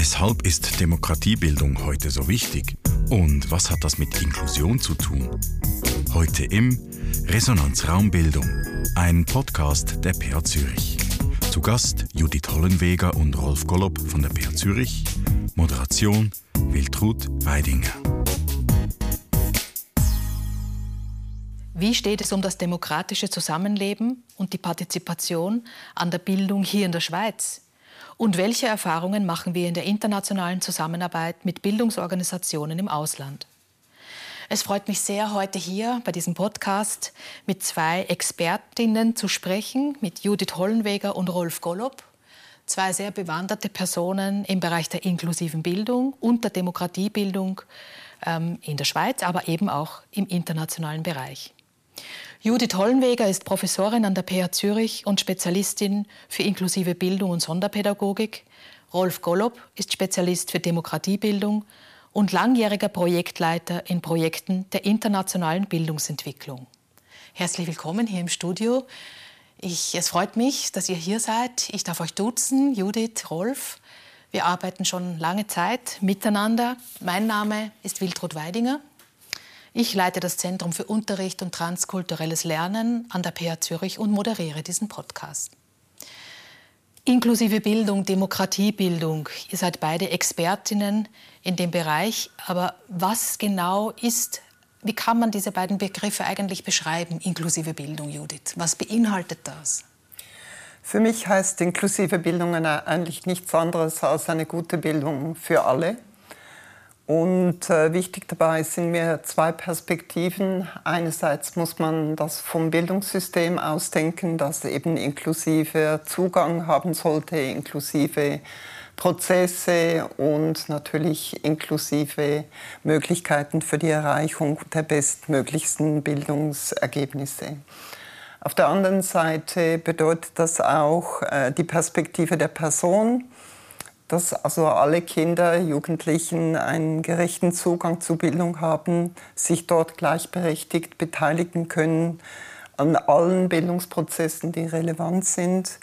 Weshalb ist Demokratiebildung heute so wichtig? Und was hat das mit Inklusion zu tun? Heute im Resonanz Raumbildung, ein Podcast der PA Zürich. Zu Gast Judith Hollenweger und Rolf Gollob von der PA Zürich. Moderation Wiltrud Weidinger. Wie steht es um das demokratische Zusammenleben und die Partizipation an der Bildung hier in der Schweiz? Und welche Erfahrungen machen wir in der internationalen Zusammenarbeit mit Bildungsorganisationen im Ausland? Es freut mich sehr, heute hier bei diesem Podcast mit zwei Expertinnen zu sprechen, mit Judith Hollenweger und Rolf Gollob. Zwei sehr bewanderte Personen im Bereich der inklusiven Bildung und der Demokratiebildung ähm, in der Schweiz, aber eben auch im internationalen Bereich. Judith Hollenweger ist Professorin an der PH Zürich und Spezialistin für inklusive Bildung und Sonderpädagogik. Rolf Gollob ist Spezialist für Demokratiebildung und langjähriger Projektleiter in Projekten der internationalen Bildungsentwicklung. Herzlich willkommen hier im Studio. Ich, es freut mich, dass ihr hier seid. Ich darf euch duzen, Judith, Rolf. Wir arbeiten schon lange Zeit miteinander. Mein Name ist Wiltrud Weidinger. Ich leite das Zentrum für Unterricht und transkulturelles Lernen an der PH Zürich und moderiere diesen Podcast. Inklusive Bildung, Demokratiebildung. Ihr seid beide Expertinnen in dem Bereich. Aber was genau ist, wie kann man diese beiden Begriffe eigentlich beschreiben, inklusive Bildung, Judith? Was beinhaltet das? Für mich heißt inklusive Bildung eigentlich nichts anderes als eine gute Bildung für alle und äh, wichtig dabei sind mir zwei Perspektiven. Einerseits muss man das vom Bildungssystem ausdenken, das eben inklusive Zugang haben sollte, inklusive Prozesse und natürlich inklusive Möglichkeiten für die Erreichung der bestmöglichsten Bildungsergebnisse. Auf der anderen Seite bedeutet das auch äh, die Perspektive der Person dass also alle Kinder, Jugendlichen einen gerechten Zugang zu Bildung haben, sich dort gleichberechtigt beteiligen können an allen Bildungsprozessen, die relevant sind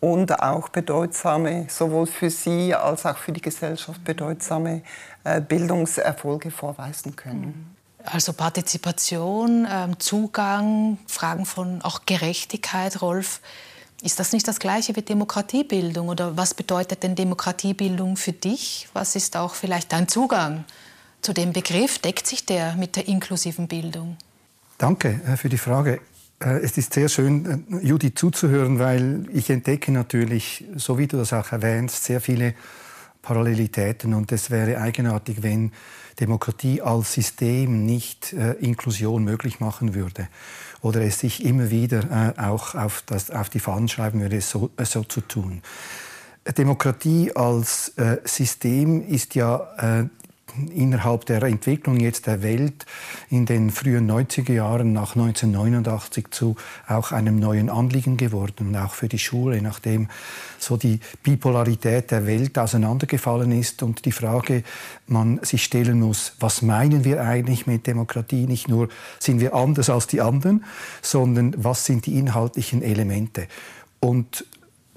und auch bedeutsame, sowohl für sie als auch für die Gesellschaft bedeutsame äh, Bildungserfolge vorweisen können. Also Partizipation, ähm, Zugang, Fragen von auch Gerechtigkeit, Rolf. Ist das nicht das Gleiche wie Demokratiebildung? Oder was bedeutet denn Demokratiebildung für dich? Was ist auch vielleicht dein Zugang zu dem Begriff? Deckt sich der mit der inklusiven Bildung? Danke äh, für die Frage. Äh, es ist sehr schön, äh, Judy zuzuhören, weil ich entdecke natürlich, so wie du das auch erwähnst, sehr viele Parallelitäten. Und es wäre eigenartig, wenn Demokratie als System nicht Inklusion möglich machen würde oder es sich immer wieder äh, auch auf, das, auf die Fahnen schreiben würde, so, äh, so zu tun. Demokratie als äh, System ist ja äh, innerhalb der Entwicklung jetzt der Welt in den frühen 90er Jahren nach 1989 zu auch einem neuen Anliegen geworden auch für die Schule, nachdem so die Bipolarität der Welt auseinandergefallen ist und die Frage man sich stellen muss, was meinen wir eigentlich mit Demokratie? Nicht nur sind wir anders als die anderen, sondern was sind die inhaltlichen Elemente? Und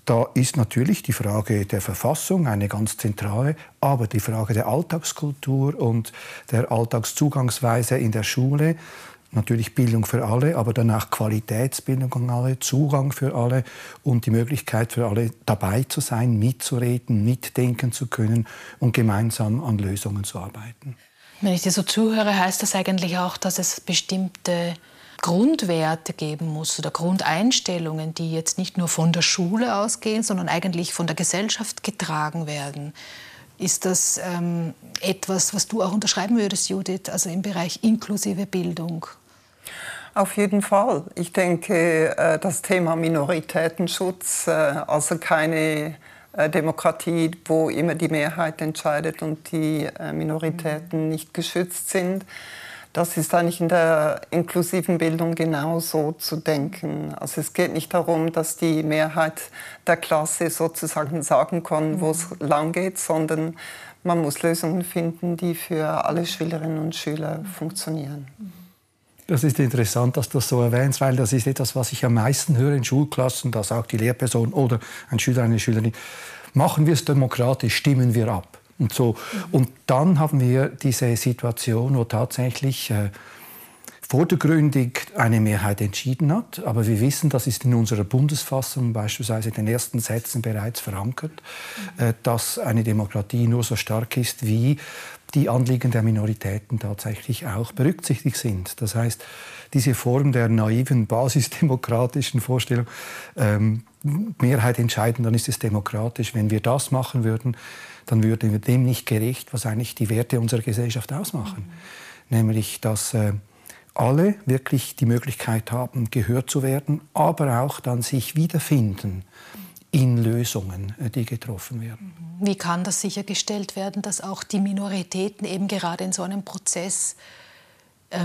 da ist natürlich die Frage der Verfassung eine ganz zentrale, aber die Frage der Alltagskultur und der Alltagszugangsweise in der Schule, natürlich Bildung für alle, aber danach Qualitätsbildung an alle, Zugang für alle und die Möglichkeit für alle dabei zu sein, mitzureden, mitdenken zu können und gemeinsam an Lösungen zu arbeiten. Wenn ich dir so zuhöre, heißt das eigentlich auch, dass es bestimmte Grundwerte geben muss oder Grundeinstellungen, die jetzt nicht nur von der Schule ausgehen, sondern eigentlich von der Gesellschaft getragen werden. Ist das ähm, etwas, was du auch unterschreiben würdest, Judith, also im Bereich inklusive Bildung? Auf jeden Fall. Ich denke, äh, das Thema Minoritätenschutz, äh, also keine äh, Demokratie, wo immer die Mehrheit entscheidet und die Minoritäten nicht geschützt sind, das ist eigentlich in der inklusiven Bildung genauso zu denken. Also es geht nicht darum, dass die Mehrheit der Klasse sozusagen sagen kann, wo es mhm. lang geht, sondern man muss Lösungen finden, die für alle Schülerinnen und Schüler funktionieren. Das ist interessant, dass du das so erwähnst, weil das ist etwas, was ich am meisten höre in Schulklassen. Da sagt die Lehrperson oder ein Schüler, eine Schülerin, machen wir es demokratisch, stimmen wir ab. Und, so. und dann haben wir diese Situation, wo tatsächlich äh, vordergründig eine Mehrheit entschieden hat. Aber wir wissen, das ist in unserer Bundesfassung beispielsweise in den ersten Sätzen bereits verankert, äh, dass eine Demokratie nur so stark ist, wie die Anliegen der Minoritäten tatsächlich auch berücksichtigt sind. Das heißt, diese Form der naiven basisdemokratischen Vorstellung, ähm, Mehrheit entscheiden, dann ist es demokratisch. Wenn wir das machen würden, dann würden wir dem nicht gerecht, was eigentlich die Werte unserer Gesellschaft ausmachen. Mhm. Nämlich, dass äh, alle wirklich die Möglichkeit haben, gehört zu werden, aber auch dann sich wiederfinden in Lösungen, äh, die getroffen werden. Wie kann das sichergestellt werden, dass auch die Minoritäten eben gerade in so einem Prozess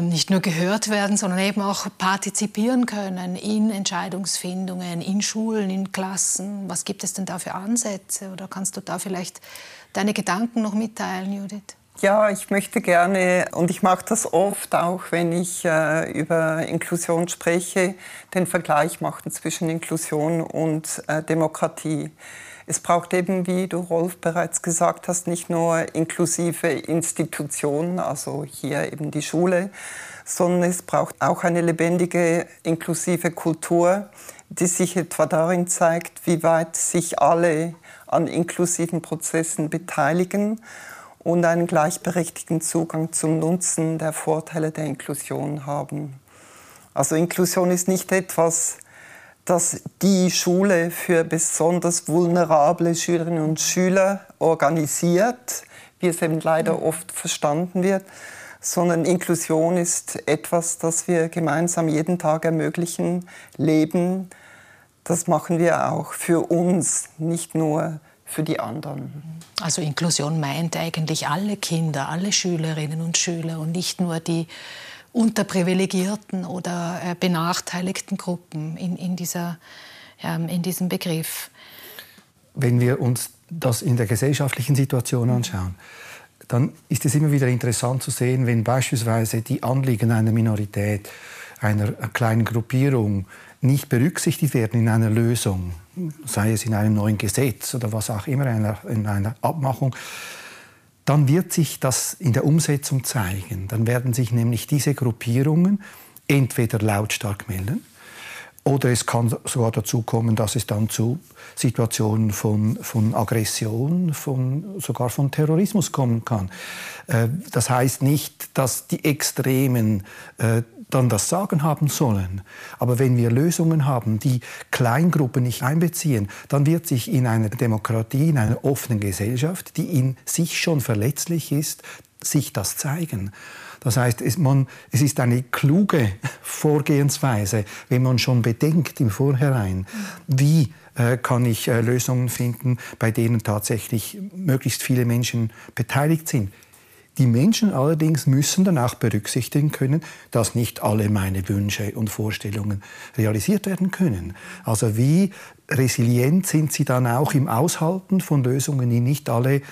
nicht nur gehört werden, sondern eben auch partizipieren können in Entscheidungsfindungen, in Schulen, in Klassen? Was gibt es denn da für Ansätze? Oder kannst du da vielleicht deine Gedanken noch mitteilen, Judith? Ja, ich möchte gerne, und ich mache das oft auch, wenn ich äh, über Inklusion spreche, den Vergleich machen zwischen Inklusion und äh, Demokratie. Es braucht eben, wie du Rolf bereits gesagt hast, nicht nur inklusive Institutionen, also hier eben die Schule, sondern es braucht auch eine lebendige, inklusive Kultur, die sich etwa darin zeigt, wie weit sich alle an inklusiven Prozessen beteiligen und einen gleichberechtigten Zugang zum Nutzen der Vorteile der Inklusion haben. Also Inklusion ist nicht etwas, das die Schule für besonders vulnerable Schülerinnen und Schüler organisiert, wie es eben leider oft verstanden wird, sondern Inklusion ist etwas, das wir gemeinsam jeden Tag ermöglichen, leben. Das machen wir auch für uns, nicht nur für die anderen. Also Inklusion meint eigentlich alle Kinder, alle Schülerinnen und Schüler und nicht nur die unterprivilegierten oder äh, benachteiligten Gruppen in, in, dieser, ähm, in diesem Begriff. Wenn wir uns das in der gesellschaftlichen Situation anschauen, dann ist es immer wieder interessant zu sehen, wenn beispielsweise die Anliegen einer Minorität, einer kleinen Gruppierung nicht berücksichtigt werden in einer Lösung, sei es in einem neuen Gesetz oder was auch immer, in einer Abmachung, dann wird sich das in der Umsetzung zeigen. Dann werden sich nämlich diese Gruppierungen entweder lautstark melden, oder es kann sogar dazu kommen, dass es dann zu Situationen von, von Aggression, von, sogar von Terrorismus kommen kann. Äh, das heißt nicht, dass die Extremen äh, dann das Sagen haben sollen. Aber wenn wir Lösungen haben, die Kleingruppen nicht einbeziehen, dann wird sich in einer Demokratie, in einer offenen Gesellschaft, die in sich schon verletzlich ist, sich das zeigen. Das heißt, es, man, es ist eine kluge Vorgehensweise, wenn man schon bedenkt im Vorhinein, wie äh, kann ich äh, Lösungen finden, bei denen tatsächlich möglichst viele Menschen beteiligt sind. Die Menschen allerdings müssen dann auch berücksichtigen können, dass nicht alle meine Wünsche und Vorstellungen realisiert werden können. Also wie resilient sind sie dann auch im Aushalten von Lösungen, die nicht alle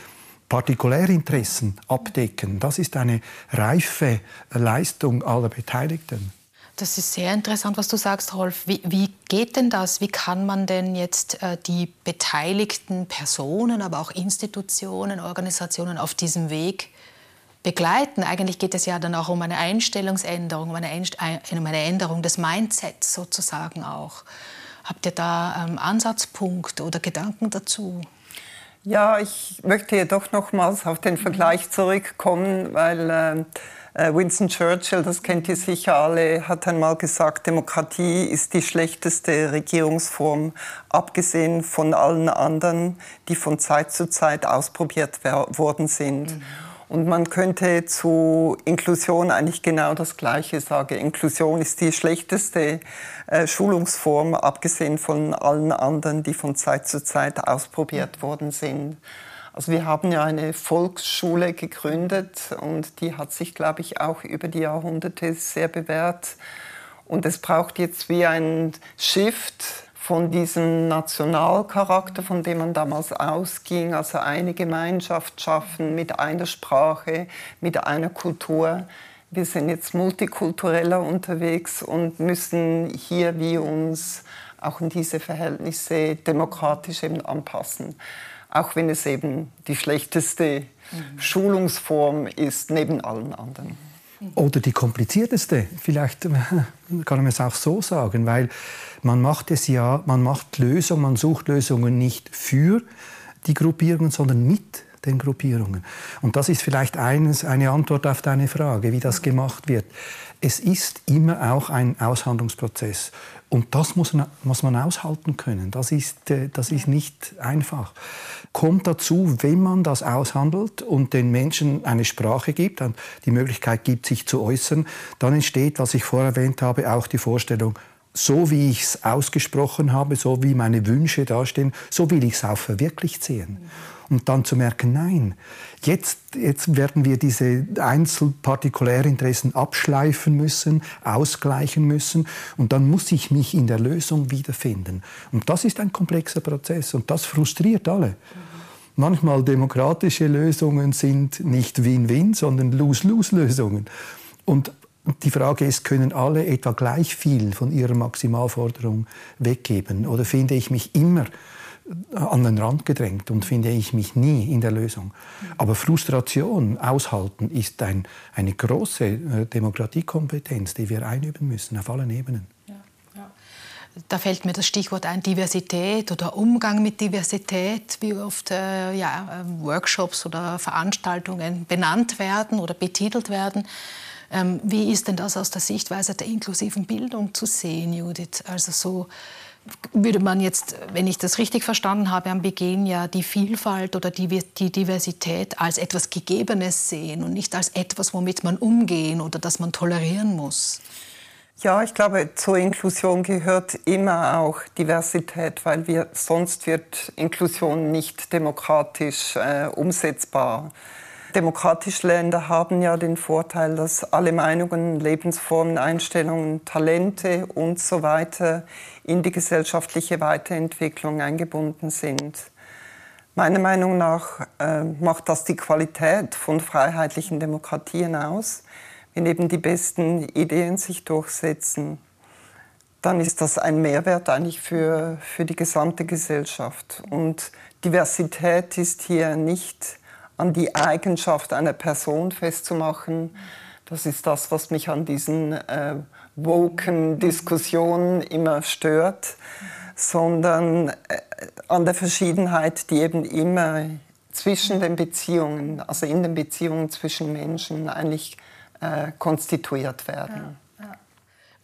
Partikulärinteressen abdecken. Das ist eine reife Leistung aller Beteiligten. Das ist sehr interessant, was du sagst, Rolf. Wie, wie geht denn das? Wie kann man denn jetzt äh, die beteiligten Personen, aber auch Institutionen, Organisationen auf diesem Weg begleiten. Eigentlich geht es ja dann auch um eine Einstellungsänderung, um eine, um eine Änderung des Mindsets sozusagen auch. Habt ihr da ähm, Ansatzpunkt oder Gedanken dazu? Ja, ich möchte jedoch nochmals auf den Vergleich zurückkommen, weil ähm, äh, Winston Churchill, das kennt ihr sicher alle, hat einmal gesagt, Demokratie ist die schlechteste Regierungsform, abgesehen von allen anderen, die von Zeit zu Zeit ausprobiert worden sind. Mhm. Und man könnte zu Inklusion eigentlich genau das Gleiche sagen. Inklusion ist die schlechteste äh, Schulungsform, abgesehen von allen anderen, die von Zeit zu Zeit ausprobiert worden sind. Also wir haben ja eine Volksschule gegründet und die hat sich, glaube ich, auch über die Jahrhunderte sehr bewährt. Und es braucht jetzt wie ein Shift von diesem Nationalcharakter, von dem man damals ausging, also eine Gemeinschaft schaffen mit einer Sprache, mit einer Kultur. Wir sind jetzt multikultureller unterwegs und müssen hier wie uns auch in diese Verhältnisse demokratisch eben anpassen. Auch wenn es eben die schlechteste mhm. Schulungsform ist neben allen anderen. Oder die komplizierteste, vielleicht kann man es auch so sagen, weil man macht es ja, man macht Lösungen, man sucht Lösungen nicht für die Gruppierungen, sondern mit den Gruppierungen. Und das ist vielleicht eines, eine Antwort auf deine Frage, wie das gemacht wird. Es ist immer auch ein Aushandlungsprozess. Und das muss man, muss man aushalten können. Das ist, äh, das ist nicht einfach. Kommt dazu, wenn man das aushandelt und den Menschen eine Sprache gibt, die Möglichkeit gibt, sich zu äußern, dann entsteht, was ich vorher erwähnt habe, auch die Vorstellung, so wie ich es ausgesprochen habe, so wie meine Wünsche dastehen, so will ich es auch verwirklicht sehen und dann zu merken, nein, jetzt, jetzt werden wir diese Einzelpartikulärinteressen abschleifen müssen, ausgleichen müssen und dann muss ich mich in der Lösung wiederfinden. Und das ist ein komplexer Prozess und das frustriert alle. Manchmal demokratische Lösungen sind nicht Win-Win, sondern Lose-Lose-Lösungen. Und die Frage ist, können alle etwa gleich viel von ihrer Maximalforderung weggeben? Oder finde ich mich immer an den Rand gedrängt und finde ich mich nie in der Lösung. Aber Frustration aushalten ist ein, eine große äh, Demokratiekompetenz, die wir einüben müssen auf allen Ebenen. Da fällt mir das Stichwort ein, Diversität oder Umgang mit Diversität, wie oft äh, ja, ähm, Workshops oder Veranstaltungen benannt werden oder betitelt werden. Ähm, wie ist denn das aus der Sichtweise der inklusiven Bildung zu sehen, Judith? Also so würde man jetzt, wenn ich das richtig verstanden habe, am Beginn ja die Vielfalt oder die, die Diversität als etwas Gegebenes sehen und nicht als etwas, womit man umgehen oder das man tolerieren muss. Ja, ich glaube, zur Inklusion gehört immer auch Diversität, weil wir, sonst wird Inklusion nicht demokratisch äh, umsetzbar. Demokratische Länder haben ja den Vorteil, dass alle Meinungen, Lebensformen, Einstellungen, Talente und so weiter in die gesellschaftliche Weiterentwicklung eingebunden sind. Meiner Meinung nach äh, macht das die Qualität von freiheitlichen Demokratien aus. Wenn eben die besten Ideen sich durchsetzen, dann ist das ein Mehrwert eigentlich für, für die gesamte Gesellschaft. Und Diversität ist hier nicht an die Eigenschaft einer Person festzumachen. Das ist das, was mich an diesen äh, woken Diskussionen immer stört, sondern äh, an der Verschiedenheit, die eben immer zwischen den Beziehungen, also in den Beziehungen zwischen Menschen eigentlich äh, konstituiert werden. Ja.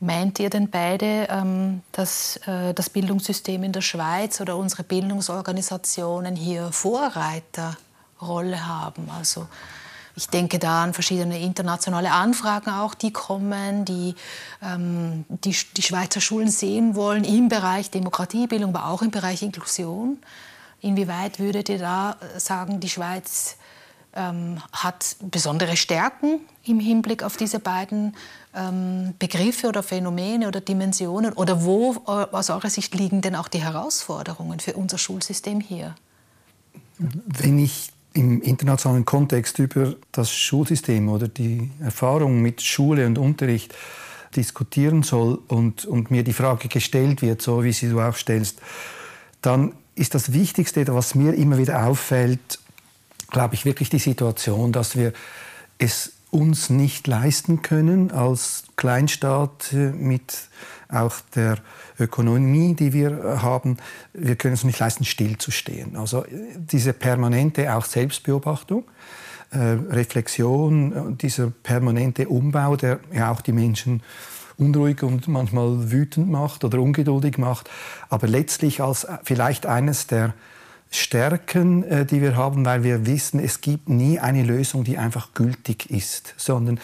Meint ihr denn beide, ähm, dass äh, das Bildungssystem in der Schweiz oder unsere Bildungsorganisationen hier Vorreiterrolle haben? Also ich denke da an verschiedene internationale Anfragen auch, die kommen, die ähm, die, die Schweizer Schulen sehen wollen im Bereich Demokratiebildung, aber auch im Bereich Inklusion. Inwieweit würdet ihr da sagen, die Schweiz ähm, hat besondere Stärken im Hinblick auf diese beiden ähm, Begriffe oder Phänomene oder Dimensionen? Oder wo äh, aus eurer Sicht liegen denn auch die Herausforderungen für unser Schulsystem hier? Wenn ich im internationalen Kontext über das Schulsystem oder die Erfahrung mit Schule und Unterricht diskutieren soll und, und mir die Frage gestellt wird, so wie sie du auch stellst, dann ist das Wichtigste, was mir immer wieder auffällt, glaube ich, wirklich die Situation, dass wir es uns nicht leisten können als Kleinstaat mit auch der Ökonomie, die wir äh, haben, wir können es nicht leisten, stillzustehen. Also äh, diese permanente auch Selbstbeobachtung, äh, Reflexion, äh, dieser permanente Umbau, der ja auch die Menschen unruhig und manchmal wütend macht oder ungeduldig macht, aber letztlich als vielleicht eines der Stärken, äh, die wir haben, weil wir wissen, es gibt nie eine Lösung, die einfach gültig ist, sondern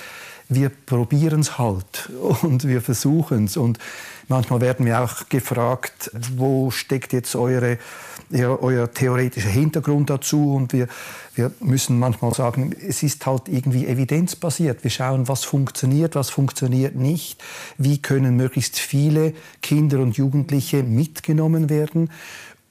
wir probieren es halt und wir versuchen es. Und manchmal werden wir auch gefragt, wo steckt jetzt eure, euer, euer theoretischer Hintergrund dazu? Und wir, wir müssen manchmal sagen, es ist halt irgendwie evidenzbasiert. Wir schauen, was funktioniert, was funktioniert nicht. Wie können möglichst viele Kinder und Jugendliche mitgenommen werden?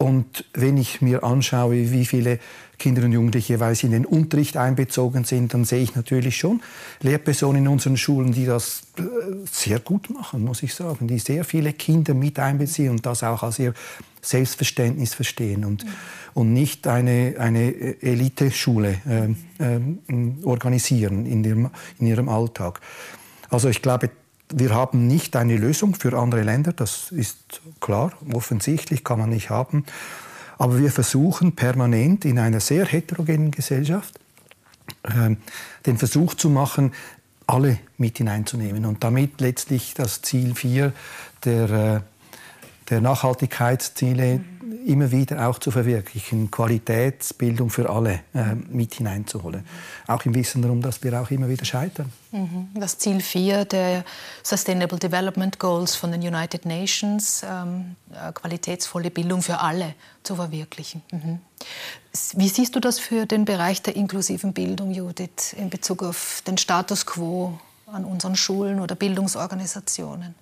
Und wenn ich mir anschaue, wie viele Kinder und Jugendliche jeweils in den Unterricht einbezogen sind, dann sehe ich natürlich schon Lehrpersonen in unseren Schulen, die das äh, sehr gut machen, muss ich sagen, die sehr viele Kinder mit einbeziehen und das auch als ihr Selbstverständnis verstehen und, mhm. und nicht eine, eine Eliteschule äh, äh, organisieren in ihrem, in ihrem Alltag. Also ich glaube, wir haben nicht eine Lösung für andere Länder, das ist klar, offensichtlich kann man nicht haben. Aber wir versuchen permanent in einer sehr heterogenen Gesellschaft äh, den Versuch zu machen, alle mit hineinzunehmen und damit letztlich das Ziel 4 der, äh, der Nachhaltigkeitsziele immer wieder auch zu verwirklichen, Qualitätsbildung für alle äh, mit hineinzuholen. Auch im Wissen darum, dass wir auch immer wieder scheitern. Mhm. Das Ziel 4 der Sustainable Development Goals von den United Nations, ähm, äh, qualitätsvolle Bildung für alle zu verwirklichen. Mhm. Wie siehst du das für den Bereich der inklusiven Bildung, Judith, in Bezug auf den Status quo an unseren Schulen oder Bildungsorganisationen?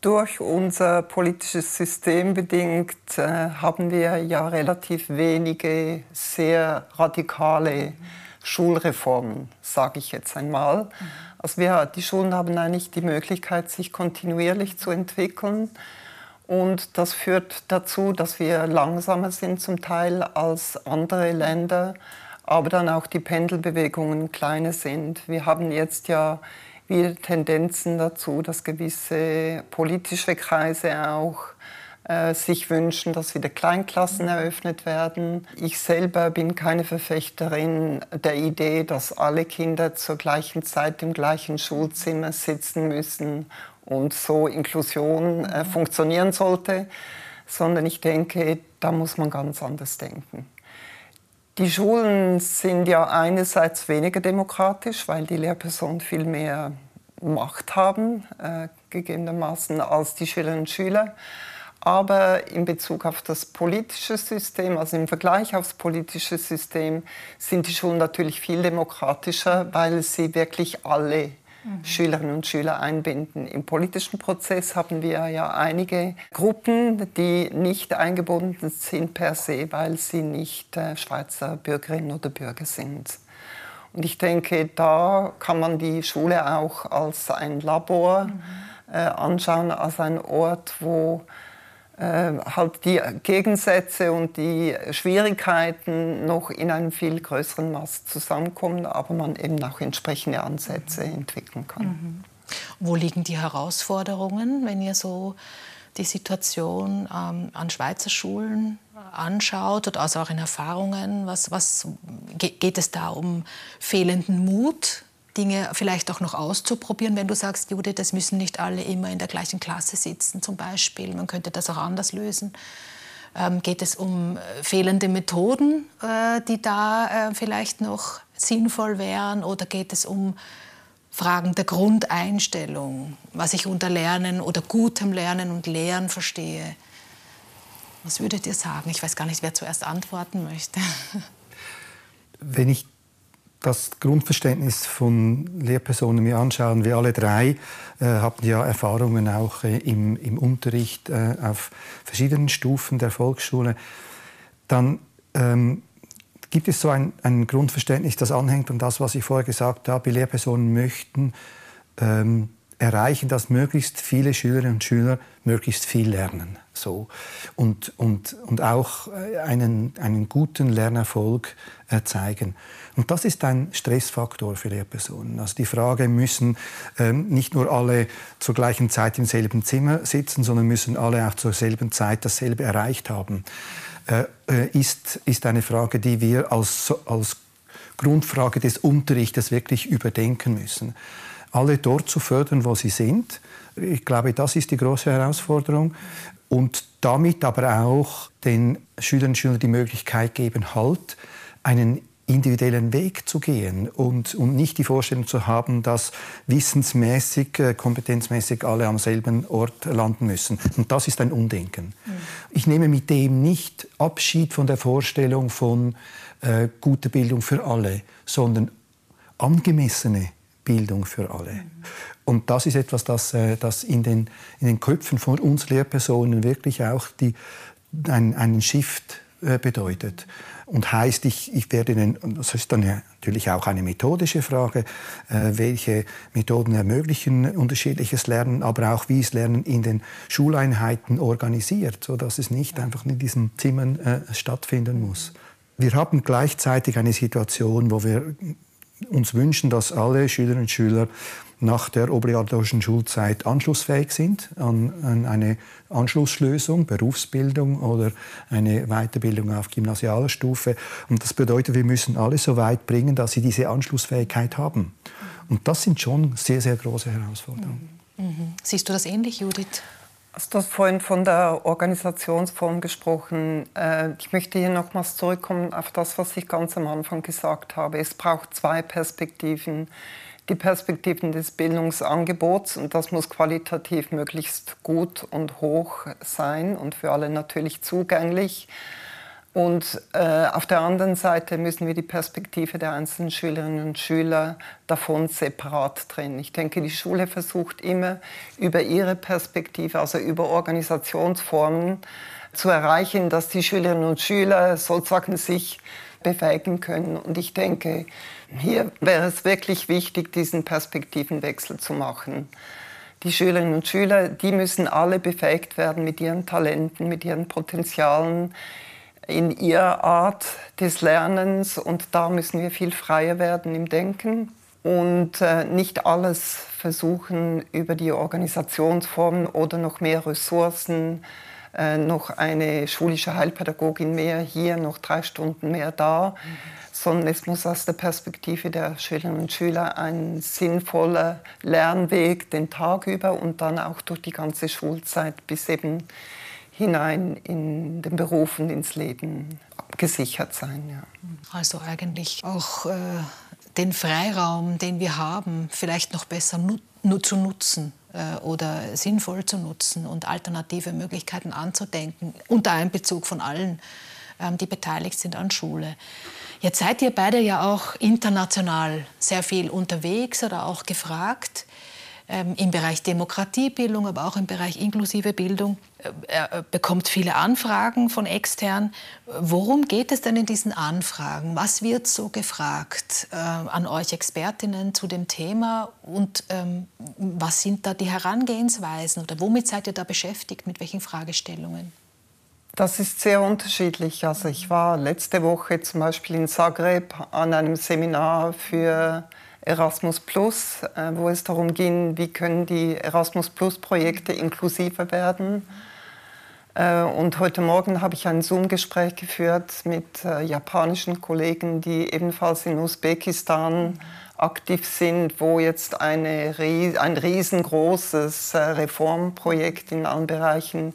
Durch unser politisches System bedingt äh, haben wir ja relativ wenige sehr radikale Schulreformen, sage ich jetzt einmal. Also wir, die Schulen haben eigentlich die Möglichkeit, sich kontinuierlich zu entwickeln. Und das führt dazu, dass wir langsamer sind zum Teil als andere Länder, aber dann auch die Pendelbewegungen kleiner sind. Wir haben jetzt ja wieder Tendenzen dazu, dass gewisse politische Kreise auch äh, sich wünschen, dass wieder Kleinklassen eröffnet werden. Ich selber bin keine Verfechterin der Idee, dass alle Kinder zur gleichen Zeit im gleichen Schulzimmer sitzen müssen und so Inklusion äh, funktionieren sollte, sondern ich denke, da muss man ganz anders denken. Die Schulen sind ja einerseits weniger demokratisch, weil die Lehrpersonen viel mehr Macht haben, äh, gegebenermaßen als die Schülerinnen und Schüler. Aber in Bezug auf das politische System, also im Vergleich aufs politische System, sind die Schulen natürlich viel demokratischer, weil sie wirklich alle mhm. Schülerinnen und Schüler einbinden. Im politischen Prozess haben wir ja einige Gruppen, die nicht eingebunden sind per se, weil sie nicht äh, Schweizer Bürgerinnen oder Bürger sind. Und ich denke, da kann man die Schule auch als ein Labor mhm. äh, anschauen, als ein Ort, wo halt die Gegensätze und die Schwierigkeiten noch in einem viel größeren Maß zusammenkommen, aber man eben auch entsprechende Ansätze entwickeln kann. Mhm. Wo liegen die Herausforderungen, wenn ihr so die Situation ähm, an Schweizer Schulen anschaut oder also auch in Erfahrungen? Was, was geht es da um fehlenden Mut, Dinge vielleicht auch noch auszuprobieren, wenn du sagst, Judith, das müssen nicht alle immer in der gleichen Klasse sitzen zum Beispiel, man könnte das auch anders lösen. Ähm, geht es um äh, fehlende Methoden, äh, die da äh, vielleicht noch sinnvoll wären, oder geht es um Fragen der Grundeinstellung, was ich unter Lernen oder gutem Lernen und Lehren verstehe? Was würdet ihr sagen? Ich weiß gar nicht, wer zuerst antworten möchte. Wenn ich das Grundverständnis von Lehrpersonen mir anschaue, wir alle drei äh, haben ja Erfahrungen auch äh, im, im, Unterricht äh, auf verschiedenen Stufen der Volksschule, dann ähm, gibt es so ein, ein, Grundverständnis, das anhängt an das, was ich vorher gesagt habe. Lehrpersonen möchten ähm, erreichen, dass möglichst viele Schülerinnen und Schüler möglichst viel lernen. So. Und, und, und auch äh, einen, einen guten Lernerfolg äh, zeigen. Und das ist ein Stressfaktor für Lehrpersonen. Also die Frage, müssen ähm, nicht nur alle zur gleichen Zeit im selben Zimmer sitzen, sondern müssen alle auch zur selben Zeit dasselbe erreicht haben, äh, äh ist, ist eine Frage, die wir als, als Grundfrage des Unterrichtes wirklich überdenken müssen alle dort zu fördern, wo sie sind. Ich glaube, das ist die große Herausforderung. Und damit aber auch den Schülerinnen und Schülern die Möglichkeit geben, halt einen individuellen Weg zu gehen und, und nicht die Vorstellung zu haben, dass wissensmäßig, äh, kompetenzmäßig alle am selben Ort landen müssen. Und das ist ein Umdenken. Mhm. Ich nehme mit dem nicht Abschied von der Vorstellung von äh, guter Bildung für alle, sondern angemessene Bildung für alle. Und das ist etwas, das, äh, das in, den, in den Köpfen von uns Lehrpersonen wirklich auch die, ein, einen Shift äh, bedeutet. Und heißt, ich, ich werde den, das ist dann natürlich auch eine methodische Frage, äh, welche Methoden ermöglichen unterschiedliches Lernen, aber auch wie es Lernen in den Schuleinheiten organisiert, sodass es nicht einfach in diesen Zimmern stattfinden muss. Wir haben gleichzeitig eine Situation, wo wir uns wünschen, dass alle Schülerinnen und Schüler nach der obligatorischen Schulzeit anschlussfähig sind an, an, eine Anschlusslösung, Berufsbildung oder eine Weiterbildung auf gymnasialer Stufe. Und das bedeutet, wir müssen alle so weit bringen, dass sie diese Anschlussfähigkeit haben. Und das sind schon sehr, sehr große Herausforderungen. Mhm. mhm. Siehst du das ähnlich, Judith? Hast du vorhin von der Organisationsform gesprochen? Äh, ich möchte hier nochmals zurückkommen auf das, was ich ganz am Anfang gesagt habe. Es braucht zwei Perspektiven die Perspektiven des Bildungsangebots und das muss qualitativ möglichst gut und hoch sein und für alle natürlich zugänglich. Und äh, auf der anderen Seite müssen wir die Perspektive der einzelnen Schülerinnen und Schüler davon separat trennen. Ich denke, die Schule versucht immer über ihre Perspektive, also über Organisationsformen, zu erreichen, dass die Schülerinnen und Schüler sozusagen sich befähigen können. Und ich denke, hier wäre es wirklich wichtig, diesen Perspektivenwechsel zu machen. Die Schülerinnen und Schüler, die müssen alle befähigt werden mit ihren Talenten, mit ihren Potenzialen, in ihrer Art des Lernens. Und da müssen wir viel freier werden im Denken und äh, nicht alles versuchen über die Organisationsformen oder noch mehr Ressourcen äh, noch eine schulische Heilpädagogin mehr hier, noch drei Stunden mehr da, mhm. sondern es muss aus der Perspektive der Schülerinnen und Schüler ein sinnvoller Lernweg den Tag über und dann auch durch die ganze Schulzeit bis eben hinein in den Beruf und ins Leben gesichert sein. Ja. Also eigentlich auch äh, den Freiraum, den wir haben, vielleicht noch besser nut zu nutzen äh, oder sinnvoll zu nutzen und alternative Möglichkeiten anzudenken, unter Einbezug von allen, ähm, die beteiligt sind an Schule. Jetzt seid ihr beide ja auch international sehr viel unterwegs oder auch gefragt im Bereich Demokratiebildung, aber auch im Bereich inklusive Bildung. Äh, er bekommt viele Anfragen von extern. Worum geht es denn in diesen Anfragen? Was wird so gefragt äh, an euch Expertinnen zu dem Thema? Und ähm, was sind da die Herangehensweisen oder womit seid ihr da beschäftigt? Mit welchen Fragestellungen? Das ist sehr unterschiedlich. Also ich war letzte Woche zum Beispiel in Zagreb an einem Seminar für Erasmus Plus, äh, wo es darum ging, wie können die Erasmus Plus Projekte inklusiver werden. Äh, und heute Morgen habe ich ein Zoom-Gespräch geführt mit äh, japanischen Kollegen, die ebenfalls in Usbekistan aktiv sind, wo jetzt eine, ein riesengroßes Reformprojekt in allen Bereichen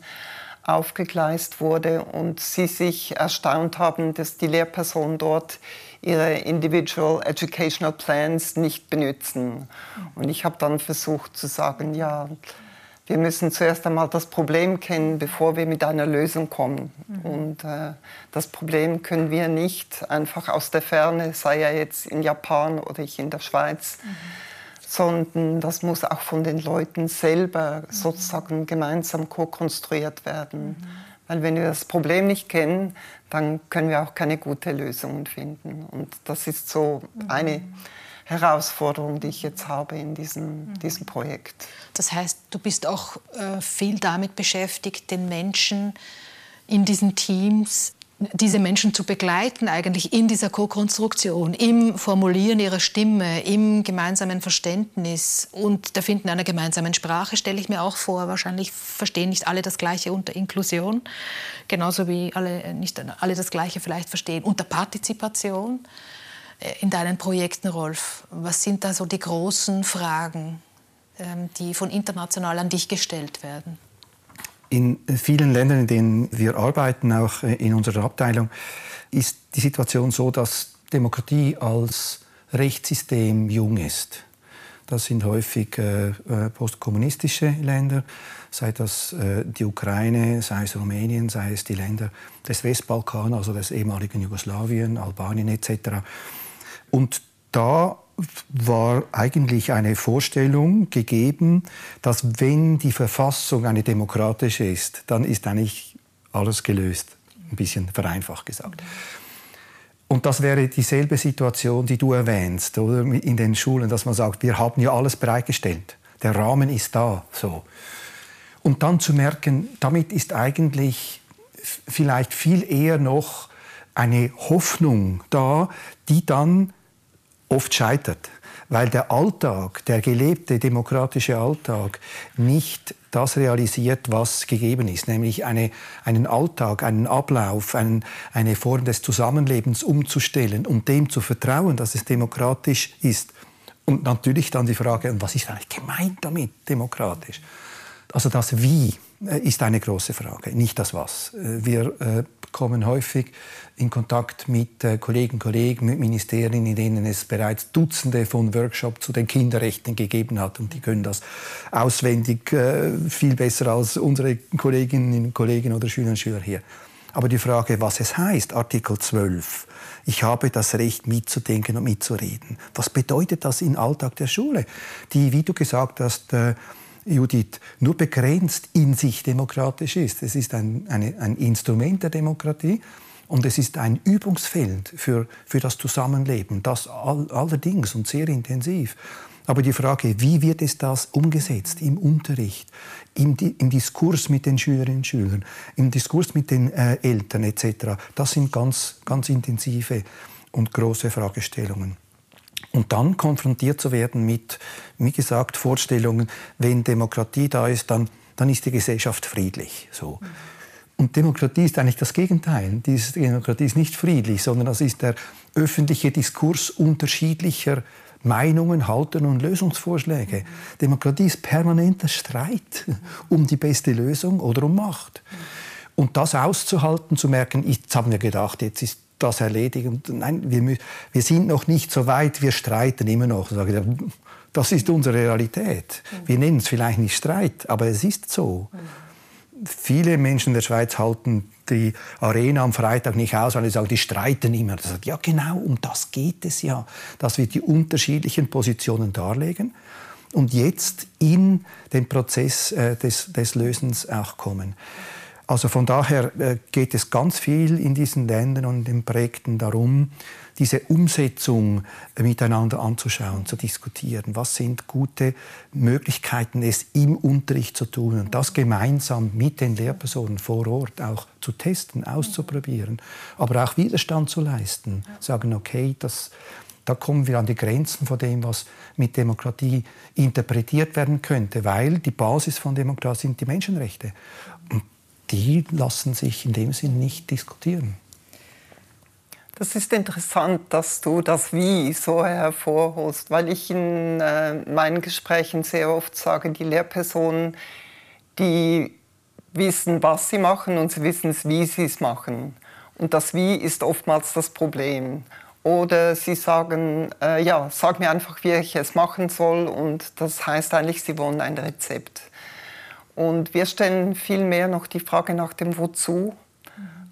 aufgegleist wurde und sie sich erstaunt haben, dass die Lehrpersonen dort ihre Individual Educational Plans nicht benutzen. Und ich habe dann versucht zu sagen, ja, wir müssen zuerst einmal das Problem kennen, bevor wir mit einer Lösung kommen. Mhm. Und äh, das Problem können wir nicht einfach aus der Ferne, sei er jetzt in Japan oder ich in der Schweiz, mhm. sondern das muss auch von den Leuten selber mhm. sozusagen gemeinsam ko-konstruiert werden. Mhm. Weil wenn wir das Problem nicht kennen, dann können wir auch keine guten Lösungen finden. Und das ist so mhm. eine Herausforderung, die ich jetzt habe in diesem, mhm. diesem Projekt. Das heißt, du bist auch äh, viel damit beschäftigt, den Menschen in diesen Teams diese Menschen zu begleiten, eigentlich in dieser Co-Konstruktion, im Formulieren ihrer Stimme, im gemeinsamen Verständnis und der Finden einer gemeinsamen Sprache, stelle ich mir auch vor. Wahrscheinlich verstehen nicht alle das Gleiche unter Inklusion, genauso wie alle, nicht alle das Gleiche vielleicht verstehen unter Partizipation. Äh, in deinen Projekten, Rolf, was sind da so die großen Fragen, ähm, die von international an dich gestellt werden? In vielen Ländern, in denen wir arbeiten, auch in unserer Abteilung, ist die Situation so, dass Demokratie als Rechtssystem jung ist. Das sind häufig äh, äh, postkommunistische Länder, sei das äh, die Ukraine, sei es Rumänien, sei es die Länder des Westbalkan, also des ehemaligen Jugoslawien, Albanien etc. Und da war eigentlich eine Vorstellung gegeben, dass wenn die Verfassung eine demokratische ist, dann ist eigentlich alles gelöst, ein bisschen vereinfacht gesagt. Und das wäre dieselbe Situation, die du erwähnst, oder in den Schulen, dass man sagt, wir haben ja alles bereitgestellt, der Rahmen ist da, so. Und dann zu merken, damit ist eigentlich vielleicht viel eher noch eine Hoffnung da, die dann oft scheitert, weil der Alltag, der gelebte demokratische Alltag nicht das realisiert, was gegeben ist, nämlich eine, einen Alltag, einen Ablauf, einen, eine Form des Zusammenlebens umzustellen und dem zu vertrauen, dass es demokratisch ist. Und natürlich dann die Frage, was ist eigentlich gemeint damit, demokratisch? Also das Wie äh, ist eine große Frage, nicht das Was. Äh, wir äh, kommen häufig in Kontakt mit Kollegen und Kollegen, mit Ministerien, in denen es bereits Dutzende von Workshops zu den Kinderrechten gegeben hat. Und die können das auswendig viel besser als unsere Kolleginnen und Kollegen oder Schülerinnen und Schüler hier. Aber die Frage, was es heißt, Artikel 12, ich habe das Recht mitzudenken und mitzureden. Was bedeutet das im Alltag der Schule? Die, wie du gesagt hast, Judith, nur begrenzt in sich demokratisch ist. Es ist ein, eine, ein Instrument der Demokratie und es ist ein Übungsfeld für, für das Zusammenleben, das all, allerdings und sehr intensiv. Aber die Frage, wie wird es das umgesetzt im Unterricht, im, im Diskurs mit den Schülerinnen und Schülern, im Diskurs mit den äh, Eltern etc., das sind ganz, ganz intensive und große Fragestellungen. Und dann konfrontiert zu werden mit, wie gesagt, Vorstellungen, wenn Demokratie da ist, dann, dann ist die Gesellschaft friedlich. So. Und Demokratie ist eigentlich das Gegenteil. Diese Demokratie ist nicht friedlich, sondern das ist der öffentliche Diskurs unterschiedlicher Meinungen, Halten und Lösungsvorschläge. Demokratie ist permanenter Streit um die beste Lösung oder um Macht. Und das auszuhalten, zu merken, jetzt haben wir gedacht, jetzt ist das erledigen. Nein, wir, wir sind noch nicht so weit, wir streiten immer noch. Das ist unsere Realität. Wir nennen es vielleicht nicht Streit, aber es ist so. Viele Menschen in der Schweiz halten die Arena am Freitag nicht aus, weil sie sagen, die streiten immer. Das sagt, ja, genau, um das geht es ja, dass wir die unterschiedlichen Positionen darlegen und jetzt in den Prozess äh, des, des Lösens auch kommen. Also von daher äh, geht es ganz viel in diesen Ländern und in den Projekten darum, diese Umsetzung äh, miteinander anzuschauen, zu diskutieren. Was sind gute Möglichkeiten, es im Unterricht zu tun und das gemeinsam mit den Lehrpersonen vor Ort auch zu testen, auszuprobieren, aber auch Widerstand zu leisten. Sagen, okay, das, da kommen wir an die Grenzen von dem, was mit Demokratie interpretiert werden könnte, weil die Basis von Demokratie sind die Menschenrechte. Und die lassen sich in dem Sinn nicht diskutieren. Das ist interessant, dass du das Wie so hervorholst, weil ich in äh, meinen Gesprächen sehr oft sage, die Lehrpersonen, die wissen, was sie machen und sie wissen, wie sie es machen. Und das Wie ist oftmals das Problem. Oder sie sagen, äh, ja, sag mir einfach, wie ich es machen soll und das heißt eigentlich, sie wollen ein Rezept. Und wir stellen vielmehr noch die Frage nach dem Wozu.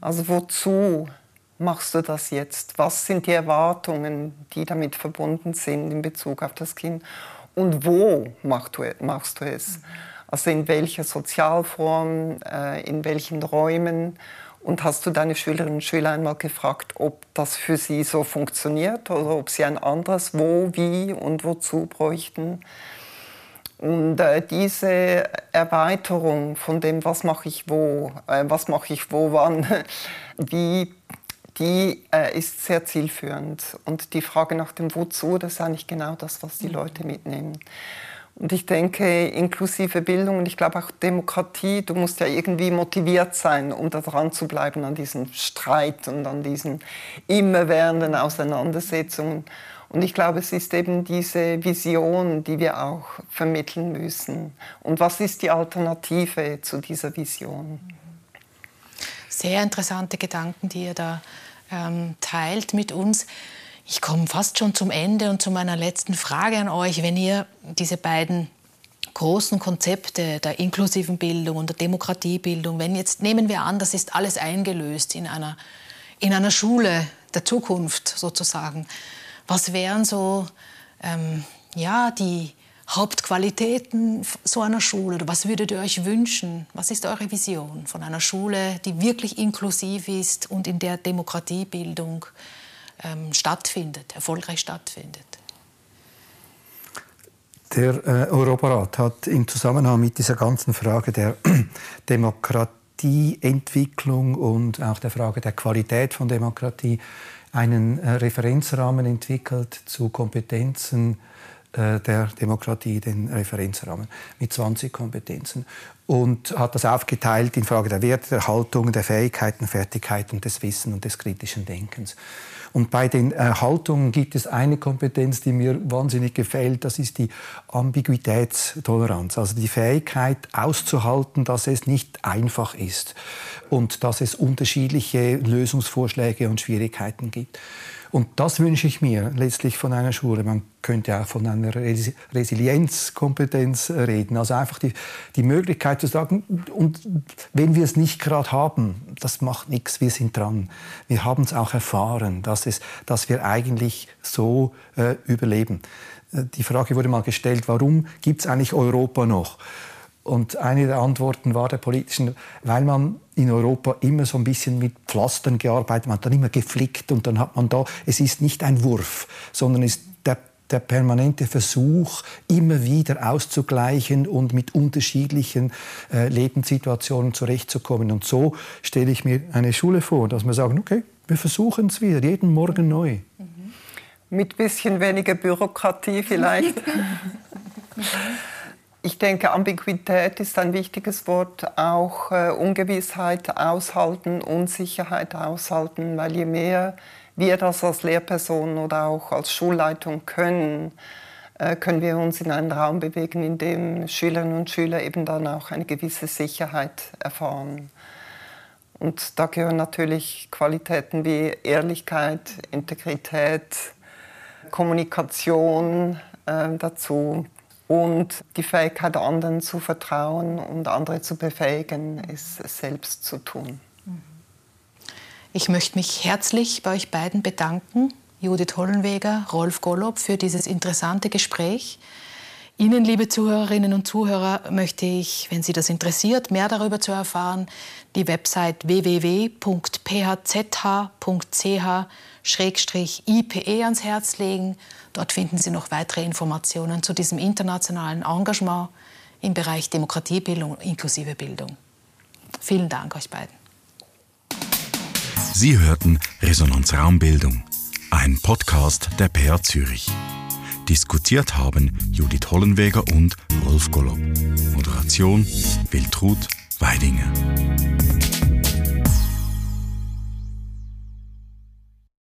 Also wozu machst du das jetzt? Was sind die Erwartungen, die damit verbunden sind in Bezug auf das Kind? Und wo machst du, machst du es? Also in welcher Sozialform, äh, in welchen Räumen? Und hast du deine Schülerinnen und Schüler einmal gefragt, ob das für sie so funktioniert oder ob sie ein anderes Wo, Wie und Wozu bräuchten? Und äh, diese Erweiterung von dem, was mache ich wo, äh, was mache ich wo, wann, die, die äh, ist sehr zielführend. Und die Frage nach dem Wozu, das ist eigentlich genau das, was die Leute mitnehmen. Und ich denke, inklusive Bildung und ich glaube auch Demokratie, du musst ja irgendwie motiviert sein, um da dran zu bleiben an diesem Streit und an diesen immerwährenden Auseinandersetzungen. Und ich glaube, es ist eben diese Vision, die wir auch vermitteln müssen. Und was ist die Alternative zu dieser Vision? Sehr interessante Gedanken, die ihr da ähm, teilt mit uns. Ich komme fast schon zum Ende und zu meiner letzten Frage an euch. Wenn ihr diese beiden großen Konzepte der inklusiven Bildung und der Demokratiebildung, wenn jetzt nehmen wir an, das ist alles eingelöst in einer, in einer Schule der Zukunft sozusagen, was wären so ähm, ja, die Hauptqualitäten so einer Schule? Oder was würdet ihr euch wünschen? Was ist eure Vision von einer Schule, die wirklich inklusiv ist und in der Demokratiebildung ähm, stattfindet, erfolgreich stattfindet? Der äh, Europarat hat im Zusammenhang mit dieser ganzen Frage der Demokratieentwicklung und auch der Frage der Qualität von Demokratie einen äh, Referenzrahmen entwickelt zu Kompetenzen der Demokratie, den Referenzrahmen mit 20 Kompetenzen und hat das aufgeteilt in Frage der Werte, der Haltung, der Fähigkeiten, Fertigkeiten, des Wissens und des kritischen Denkens. Und bei den äh, Haltungen gibt es eine Kompetenz, die mir wahnsinnig gefällt. Das ist die Ambiguitätstoleranz. Also die Fähigkeit auszuhalten, dass es nicht einfach ist und dass es unterschiedliche Lösungsvorschläge und Schwierigkeiten gibt. Und das wünsche ich mir letztlich von einer Schule. Man könnte auch von einer Resilienzkompetenz reden. Also einfach die, die Möglichkeit zu sagen, und wenn wir es nicht gerade haben, das macht nichts, wir sind dran. Wir haben es auch erfahren, dass, es, dass wir eigentlich so äh, überleben. Äh, die Frage wurde mal gestellt, warum gibt es eigentlich Europa noch? Und eine der Antworten war der politischen, weil man in Europa immer so ein bisschen mit Pflastern gearbeitet, man hat dann immer geflickt und dann hat man da, es ist nicht ein Wurf, sondern es ist der, der permanente Versuch, immer wieder auszugleichen und mit unterschiedlichen äh, Lebenssituationen zurechtzukommen. Und so stelle ich mir eine Schule vor, dass wir sagen, okay, wir versuchen es wieder, jeden Morgen neu. Mhm. Mit bisschen weniger Bürokratie vielleicht. Ich denke, Ambiguität ist ein wichtiges Wort, auch äh, Ungewissheit aushalten, Unsicherheit aushalten, weil je mehr wir das als Lehrpersonen oder auch als Schulleitung können, äh, können wir uns in einen Raum bewegen, in dem Schülerinnen und Schüler eben dann auch eine gewisse Sicherheit erfahren. Und da gehören natürlich Qualitäten wie Ehrlichkeit, Integrität, Kommunikation äh, dazu, und die Fähigkeit, anderen zu vertrauen und andere zu befähigen, ist es selbst zu tun. Ich möchte mich herzlich bei euch beiden bedanken, Judith Hollenweger, Rolf Golob, für dieses interessante Gespräch. Ihnen, liebe Zuhörerinnen und Zuhörer, möchte ich, wenn Sie das interessiert, mehr darüber zu erfahren, die Website www.phzh.ch-ipe ans Herz legen. Dort finden Sie noch weitere Informationen zu diesem internationalen Engagement im Bereich Demokratiebildung und inklusive Bildung. Vielen Dank euch beiden. Sie hörten Resonanz Raumbildung, ein Podcast der PR Zürich. Diskutiert haben Judith Hollenweger und Rolf Golob. Moderation Wiltrud Weidinger.